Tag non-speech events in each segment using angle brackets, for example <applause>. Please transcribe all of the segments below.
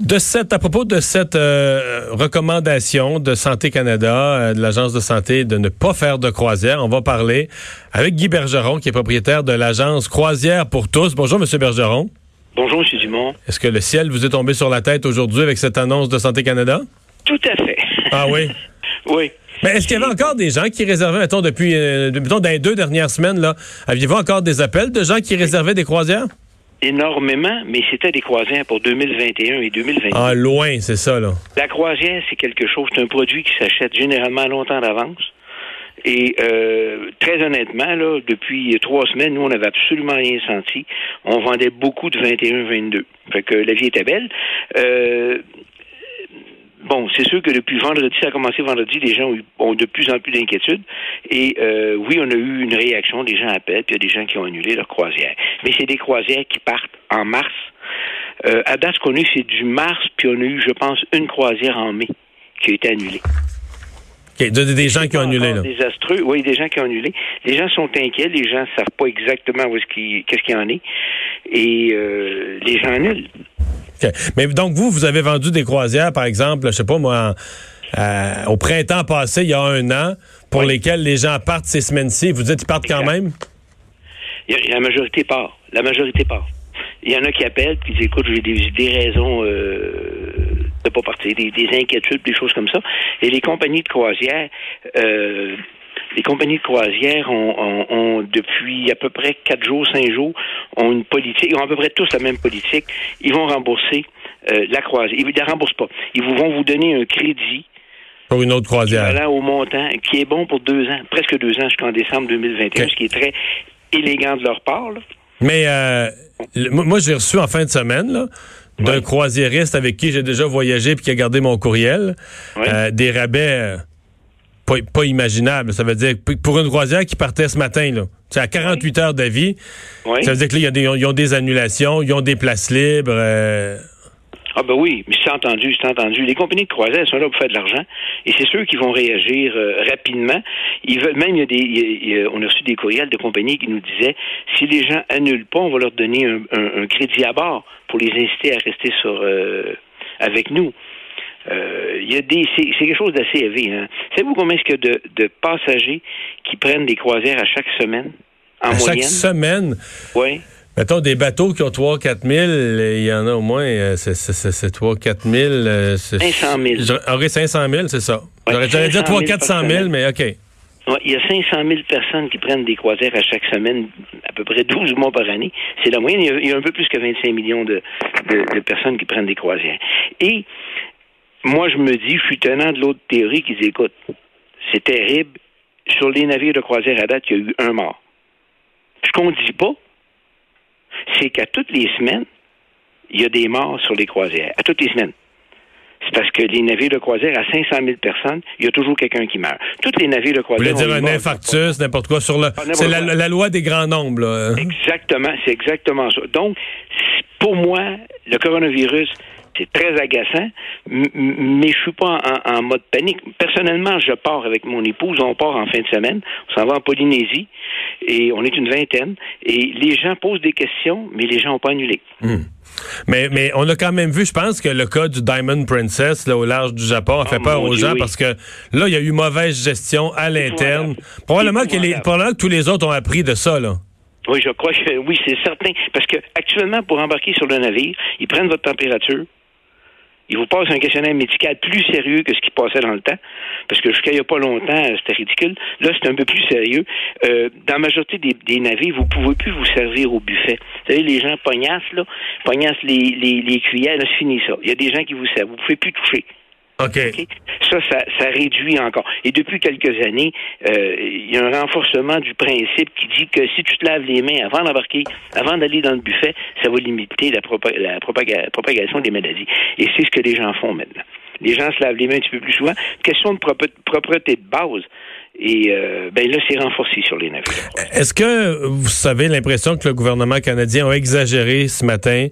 De cette, à propos de cette euh, recommandation de Santé Canada, euh, de l'Agence de santé, de ne pas faire de croisière, on va parler avec Guy Bergeron, qui est propriétaire de l'agence Croisière pour tous. Bonjour, Monsieur Bergeron. Bonjour, M. Dumont. Est-ce que le ciel vous est tombé sur la tête aujourd'hui avec cette annonce de Santé Canada? Tout à fait. Ah oui? <laughs> oui. Mais est-ce qu'il y avait encore des gens qui réservaient, mettons, depuis, euh, mettons, dans les deux dernières semaines, là, aviez-vous encore des appels de gens qui réservaient des croisières? Énormément, mais c'était des croisières pour 2021 et 2022. Ah, loin, c'est ça, là. La croisière, c'est quelque chose, c'est un produit qui s'achète généralement longtemps d'avance. Et euh, très honnêtement, là, depuis trois semaines, nous, on n'avait absolument rien senti. On vendait beaucoup de 21-22. Fait que la vie était belle. Euh, bon, c'est sûr que depuis vendredi, ça a commencé vendredi, les gens ont, de plus en plus d'inquiétudes. Et euh, oui, on a eu une réaction, des gens appellent, puis il y a des gens qui ont annulé leur croisière. Mais c'est des croisières qui partent en mars. Euh, à date, ce qu'on a eu, c'est du mars, puis on a eu, je pense, une croisière en mai qui a été annulée. Okay, des gens qui ont annulé, là. Désastreux, oui, des gens qui ont annulé. Les gens sont inquiets, les gens ne savent pas exactement où est-ce qu'est-ce qu'il y en est. Et euh, les gens annulent. Mais donc, vous, vous avez vendu des croisières, par exemple, je sais pas moi, euh, au printemps passé, il y a un an, pour lesquelles les gens partent ces semaines-ci. Vous dites qu'ils partent quand même? la majorité part. La majorité part. Il y en a qui appellent qui disent écoute, j'ai des, raisons euh, de pas partir, des, inquiétudes, des choses comme ça. Et les compagnies de croisière euh, les compagnies de croisière ont, depuis à peu près quatre jours, cinq jours, ont une politique, ils ont à peu près tous la même politique. Ils vont rembourser euh, la croisière. Ils ne la remboursent pas. Ils vont vous donner un crédit. Pour une autre croisière. Voilà, au montant, qui est bon pour deux ans, presque deux ans jusqu'en décembre 2021, ce qui est très élégant de leur part. Mais euh, moi, j'ai reçu en fin de semaine, d'un croisiériste avec qui j'ai déjà voyagé et qui a gardé mon courriel, euh, des rabais pas, imaginable. Ça veut dire pour une croisière qui partait ce matin, là, c'est à 48 heures d'avis, ça veut dire que là, ils ont des annulations, ils ont des places libres. Euh. Ah ben oui, mais c'est entendu, c'est entendu. Les compagnies de croisière sont là pour faire de l'argent, et c'est ceux qui vont réagir euh, rapidement. Ils veulent même, il y a des, on a reçu des courriels de compagnies qui nous disaient si les gens annulent pas, on va leur donner un, crédit à bord pour les inciter à rester sur euh, avec nous. Euh, il y a des, c'est, quelque chose d'assez élevé. Hein. Savez-vous combien est-ce qu'il y a de, passagers qui prennent des croisières à chaque semaine, en à Chaque semaine? Oui. Mettons, des bateaux qui ont 3-4 000, il y en a au moins, euh, c'est, 3-4 000. 500 000. J'aurais 500 000, c'est ça. J'aurais, dit 300-400 000, mais OK. Ouais, il y a 500 000 personnes qui prennent des croisières à chaque semaine, à peu près 12 mois par année. C'est la moyenne. Il y, a, un peu plus que 25 millions de, de, de personnes qui prennent des croisières. Et moi, je me dis, je suis tenant de l'autre théorie qui dit, écoute, c'est terrible. Sur les navires de croisière à date, il y a eu un mort. Ce qu'on ne dit pas, c'est qu'à toutes les semaines, il y a des morts sur les croisières. À toutes les semaines. C'est parce que les navires de croisière, à 500 000 personnes, il y a toujours quelqu'un qui meurt. Toutes les navires de croisière. Vous voulez dire un infarctus, n'importe quoi, sur le. Ah, c'est la, loi des grands nombres, là. Exactement, c'est exactement ça. Donc, pour moi, le coronavirus, c'est très agaçant, mais je suis pas en, mode panique. Personnellement, je pars avec mon épouse, on part en fin de semaine, on s'en va en Polynésie, et on est une vingtaine, et les gens posent des questions, mais les gens n'ont pas annulé. Hmm. Mais, mais on a quand même vu, je pense que le cas du Diamond Princess là, au large du Japon a fait oh, peur aux gens parce que là, il y a eu mauvaise gestion à l'interne. Probablement, que les, probablement que tous les autres ont appris de ça. Là. Oui, je crois que oui, c'est certain. Parce que actuellement, pour embarquer sur le navire, ils prennent votre température, il vous passe un questionnaire médical plus sérieux que ce qui passait dans le temps, parce que jusqu'à il n'y a pas longtemps, c'était ridicule. Là, c'est un peu plus sérieux. Euh, dans la majorité des, navires, vous ne pouvez plus vous servir au buffet. Vous savez, les gens pognassent, là, pognassent les, les, les cuillères, là, c'est fini ça. Il y a des gens qui vous servent. Vous ne pouvez plus toucher. Ça, ça, réduit encore. Et depuis quelques années, euh, il y a un renforcement du principe qui dit que si tu te laves les mains avant d'embarquer, avant d'aller dans le buffet, ça va limiter la, propagation des maladies. Et c'est ce que les gens font maintenant. Les gens se lavent les mains un petit peu plus souvent. Question de propreté de base. Et euh, ben là, c'est renforcé sur les navires. Est-ce que vous avez l'impression que le gouvernement canadien a exagéré ce matin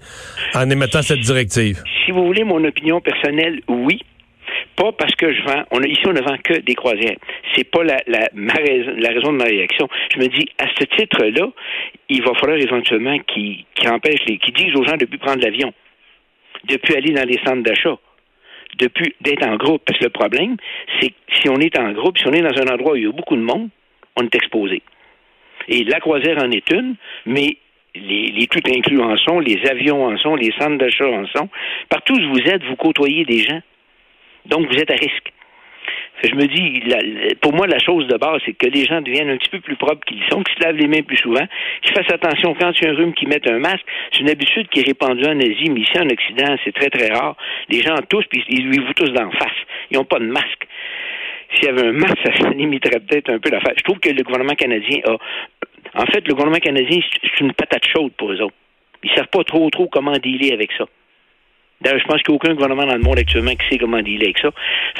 en émettant cette directive? Si vous voulez mon opinion personnelle, oui pas parce que je vends. On ici, on ne vend que des croisières. C'est pas la, la, la raison de ma réaction. Je me dis, à ce titre-là, il va falloir éventuellement qu'ils empêchent, les, qu'ils disent aux gens de plus prendre l'avion. de plus aller dans les centres d'achat, de plus d'être en groupe. Parce que le problème, c'est que si on est en groupe, si on est dans un endroit où il y a beaucoup de monde, on est exposé. Et la croisière en est une, mais les, les tout inclus en sont, les avions en sont, les centres d'achat en sont. Partout où vous êtes, vous côtoyez des gens. Donc, vous êtes à risque. Je me dis, pour moi, la chose de base, c'est que les gens deviennent un petit peu plus propres qu'ils sont, qu'ils se lavent les mains plus souvent, qu'ils fassent attention quand il y a un rhume, qu'ils mettent un masque. C'est une habitude qui est répandue en Asie, mais ici en Occident, c'est très, très rare. Les gens tous, puis ils lui vous tous d'en face. Ils n'ont pas de masque. S'il y avait un masque, ça limiterait peut-être un peu l'affaire. Je trouve que le gouvernement canadien a... En fait, le gouvernement canadien, c'est une patate chaude pour eux autres. Ils ne savent pas trop, trop comment dealer avec ça. D'ailleurs, je pense qu'il n'y a aucun gouvernement dans le monde actuellement qui sait comment dealer avec ça.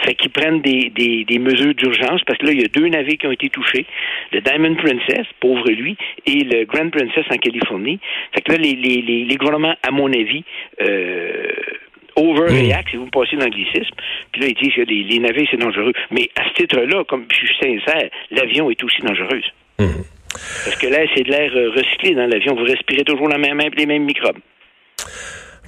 Fait qu'ils prennent des, des, des mesures d'urgence parce que là, il y a deux navires qui ont été touchés. Le Diamond Princess, pauvre lui, et le Grand Princess en Californie. Fait que là, les, les, les, gouvernements, à mon avis, euh, overreact, si vous me passez l'anglicisme. Puis là, ils disent que les, les navires, c'est dangereux. Mais à ce titre-là, comme je suis sincère, l'avion est aussi dangereuse. Mmh. Parce que là, c'est de l'air euh, recyclé dans l'avion. Vous respirez toujours la même, les mêmes microbes.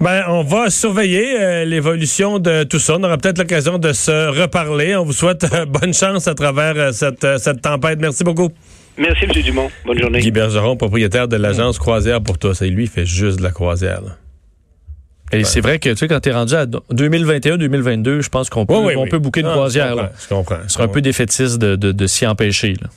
Ben, on va surveiller euh, l'évolution de tout ça. On aura peut-être l'occasion de se reparler. On vous souhaite euh, bonne chance à travers euh, cette, cette tempête. Merci beaucoup. Merci, M. Dumont. Bonne journée. Guy Bergeron, propriétaire de l'agence Croisière pour tous. Et lui, il fait juste de la croisière. Et c'est vrai que tu sais, quand tu es rendu à 2021-2022, je pense qu'on peut, on peut bouquer une croisière. Je comprends. Ce sera un peu défaitiste de, de, de s'y empêcher. Là.